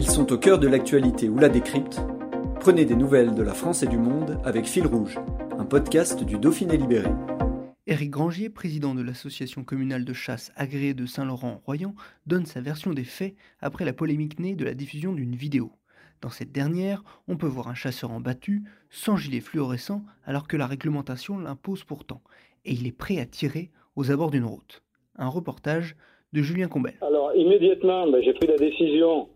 Ils sont au cœur de l'actualité ou la décrypte. Prenez des nouvelles de la France et du monde avec Fil Rouge, un podcast du Dauphiné Libéré. Éric Grangier, président de l'association communale de chasse agréée de Saint-Laurent-Royan, donne sa version des faits après la polémique née de la diffusion d'une vidéo. Dans cette dernière, on peut voir un chasseur en battu, sans gilet fluorescent, alors que la réglementation l'impose pourtant, et il est prêt à tirer aux abords d'une route. Un reportage de Julien Combel. Alors immédiatement, ben, j'ai pris la décision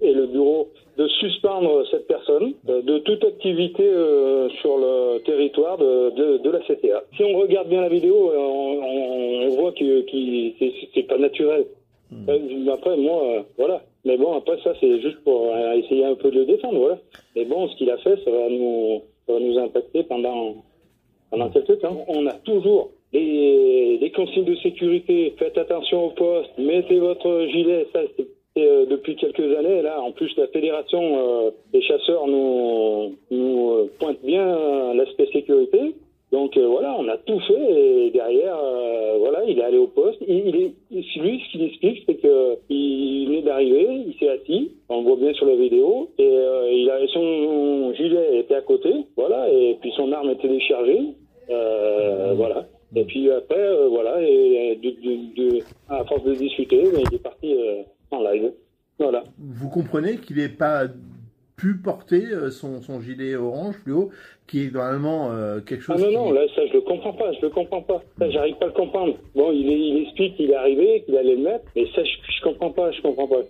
et le bureau de suspendre cette personne de toute activité euh, sur le territoire de, de, la CTA. Si on regarde bien la vidéo, on, on voit que, que c'est pas naturel. Hmm. Euh, après, moi, euh, voilà. Mais bon, après ça, c'est juste pour essayer un peu de le défendre, voilà. Mais bon, ce qu'il a fait, ça va nous, ça va nous impacter pendant, pendant quelques temps. On a toujours des, des consignes de sécurité. Faites attention au poste, mettez votre gilet. Ça, c'est euh, depuis quelques années, là, en plus, la fédération euh, des chasseurs nous, nous euh, pointe bien l'aspect sécurité. Donc voilà, on a tout fait et derrière, voilà, il est allé au poste. Il, est, lui, ce qu'il explique, c'est que il venait d'arriver, il s'est assis, on le voit bien sur la vidéo, et il avait son gilet était à côté, voilà, et puis son arme était déchargée, voilà. Et puis après, voilà, et de, à force de discuter, il est parti en live. Voilà. Vous comprenez qu'il n'ait pas pu porter euh, son, son, gilet orange plus haut, qui est normalement euh, quelque chose. Ah non, non, là, ça, je le comprends pas, je le comprends pas. Ça, j'arrive pas à le comprendre. Bon, il, il explique qu'il est arrivé, qu'il allait le mettre, mais ça, je, je comprends pas, je comprends pas.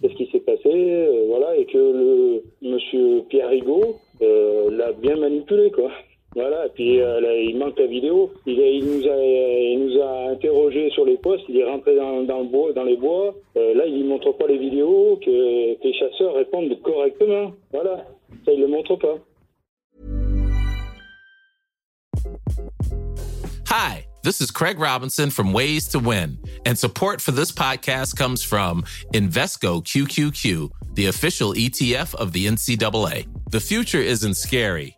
Qu'est-ce qui s'est passé, euh, voilà, et que le monsieur Pierre Rigaud l'a bien manipulé, quoi. Voilà, et puis euh, il manque la vidéo. Il, il, nous a, il nous a interrogé sur les postes, il est rentré dans, le bois, les bois. Euh, là, il ne montre pas les vidéos, que, que, les chasseurs répondent correctement. Voilà, ça, il ne le montre pas. Hi, this is Craig Robinson from Ways to Win, and support for this podcast comes from Invesco QQQ, the official ETF of the NCAA. The future isn't scary